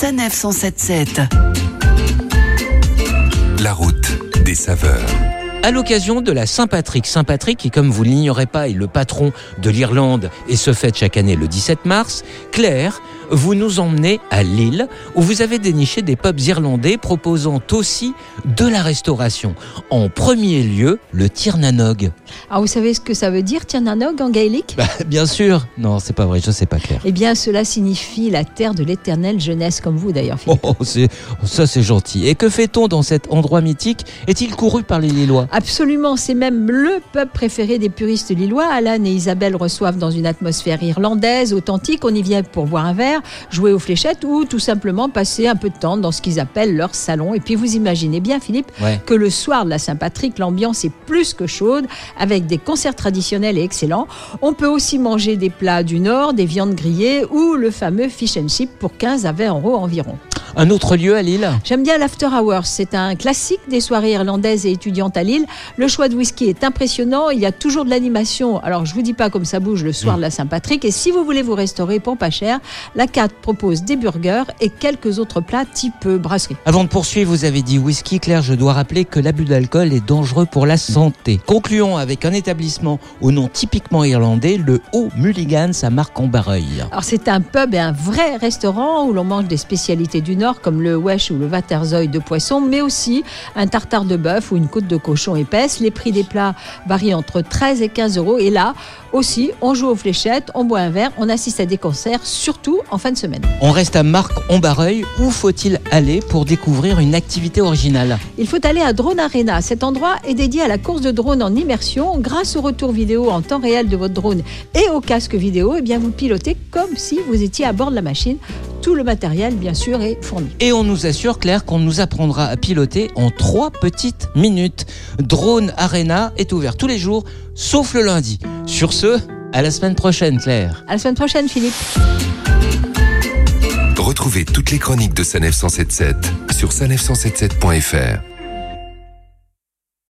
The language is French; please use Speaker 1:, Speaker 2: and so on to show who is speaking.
Speaker 1: Sanef 177.
Speaker 2: La route des saveurs.
Speaker 3: À l'occasion de la Saint-Patrick, Saint-Patrick qui, comme vous l'ignorez pas, est le patron de l'Irlande et se fête chaque année le 17 mars, Claire, vous nous emmenez à Lille où vous avez déniché des pubs irlandais proposant aussi de la restauration. En premier lieu, le Tirnanog.
Speaker 4: Alors Ah, vous savez ce que ça veut dire Tirnanog en gaélique?
Speaker 3: Bah, bien sûr. Non, c'est pas vrai, je sais pas Claire.
Speaker 4: Eh bien cela signifie la terre de l'éternelle jeunesse comme vous d'ailleurs Philippe.
Speaker 3: Oh, c'est, ça c'est gentil. Et que fait-on dans cet endroit mythique? Est-il couru par les Lillois?
Speaker 4: Absolument, c'est même le pub préféré des puristes lillois. Alan et Isabelle reçoivent dans une atmosphère irlandaise, authentique. On y vient pour boire un verre, jouer aux fléchettes ou tout simplement passer un peu de temps dans ce qu'ils appellent leur salon. Et puis vous imaginez bien, Philippe,
Speaker 3: Ouais.
Speaker 4: que le soir de la Saint-Patrick, l'ambiance est plus que chaude, avec des concerts traditionnels et excellents. On peut aussi manger des plats du Nord, des viandes grillées ou le fameux fish and chip pour 15 à 20 euros environ.
Speaker 3: Un autre lieu à Lille
Speaker 4: J'aime bien l'After Hours. C'est un classique des soirées irlandaises et étudiantes à Lille. Le choix de whisky est impressionnant. Il y a toujours de l'animation. Alors, je vous dis pas comme ça bouge le soir de la Saint-Patrick. Et si vous voulez vous restaurer pour pas cher, la carte propose des burgers et quelques autres plats type euh, brasserie.
Speaker 3: Avant de poursuivre, vous avez dit whisky, Claire, je dois rappeler que l'abus d'alcool est dangereux pour la santé. Concluons avec un établissement au nom typiquement irlandais, le Haut Mulligans à Marc-en-Barreuil.
Speaker 4: Alors, c'est un pub et un vrai restaurant où l'on mange des spécialités du Nord comme le wesh ou le waterzooi de poisson, mais aussi un tartare de bœuf ou une côte de cochon épaisse. Les prix des plats varient entre 13 et 15 euros. Et là aussi, on joue aux fléchettes, on boit un verre, on assiste à des concerts, surtout en fin de semaine.
Speaker 3: On reste à Marc-en-Barreuil. Où faut-il aller pour découvrir une activité originale?
Speaker 4: Il faut aller à Drone Arena. Cet endroit est dédié à la course de drone en immersion. Grâce au retour vidéo en temps réel de votre drone et au casque vidéo, eh bien vous pilotez comme si vous étiez à bord de la machine. Tout le matériel, bien sûr, est fourni.
Speaker 3: Et on nous assure, Claire, qu'on nous apprendra à piloter en trois petites minutes. Drone Arena est ouvert tous les jours, sauf le lundi. Sur ce, à la semaine prochaine, Claire.
Speaker 4: À la semaine prochaine, Philippe.
Speaker 2: Retrouvez toutes les chroniques de Sanef 177 sur sanef177.fr.